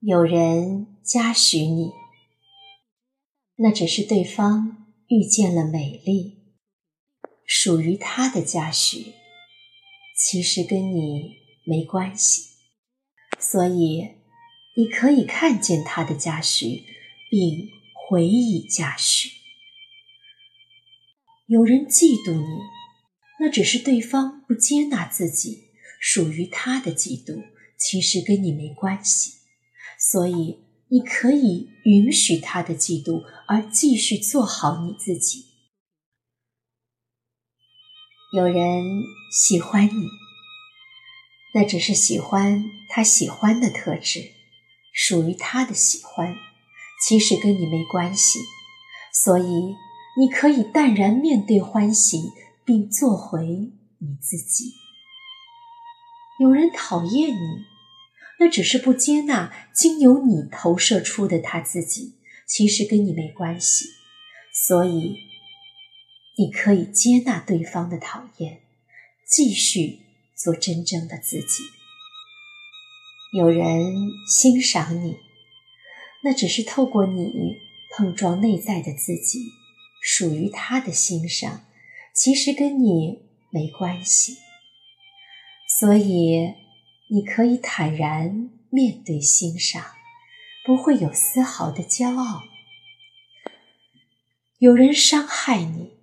有人嘉许你，那只是对方遇见了美丽，属于他的嘉许，其实跟你没关系。所以，你可以看见他的嘉许，并回以嘉许。有人嫉妒你，那只是对方不接纳自己，属于他的嫉妒，其实跟你没关系。所以，你可以允许他的嫉妒，而继续做好你自己。有人喜欢你，那只是喜欢他喜欢的特质，属于他的喜欢，其实跟你没关系。所以，你可以淡然面对欢喜，并做回你自己。有人讨厌你。那只是不接纳经由你投射出的他自己，其实跟你没关系。所以，你可以接纳对方的讨厌，继续做真正的自己。有人欣赏你，那只是透过你碰撞内在的自己，属于他的欣赏，其实跟你没关系。所以。你可以坦然面对欣赏，不会有丝毫的骄傲。有人伤害你，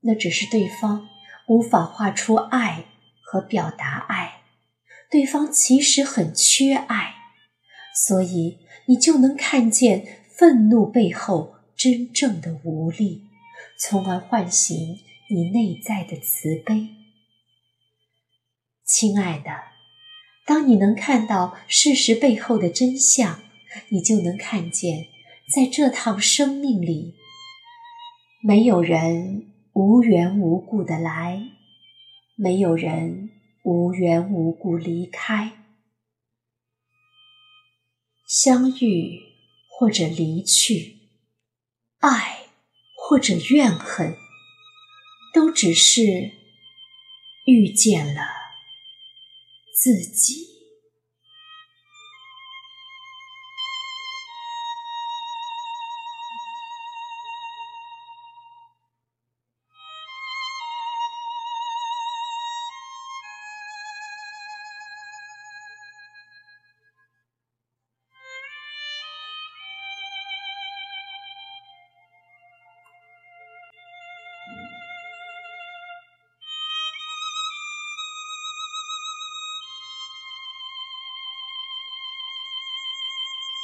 那只是对方无法画出爱和表达爱，对方其实很缺爱，所以你就能看见愤怒背后真正的无力，从而唤醒你内在的慈悲，亲爱的。当你能看到事实背后的真相，你就能看见，在这趟生命里，没有人无缘无故的来，没有人无缘无故离开。相遇或者离去，爱或者怨恨，都只是遇见了。自己。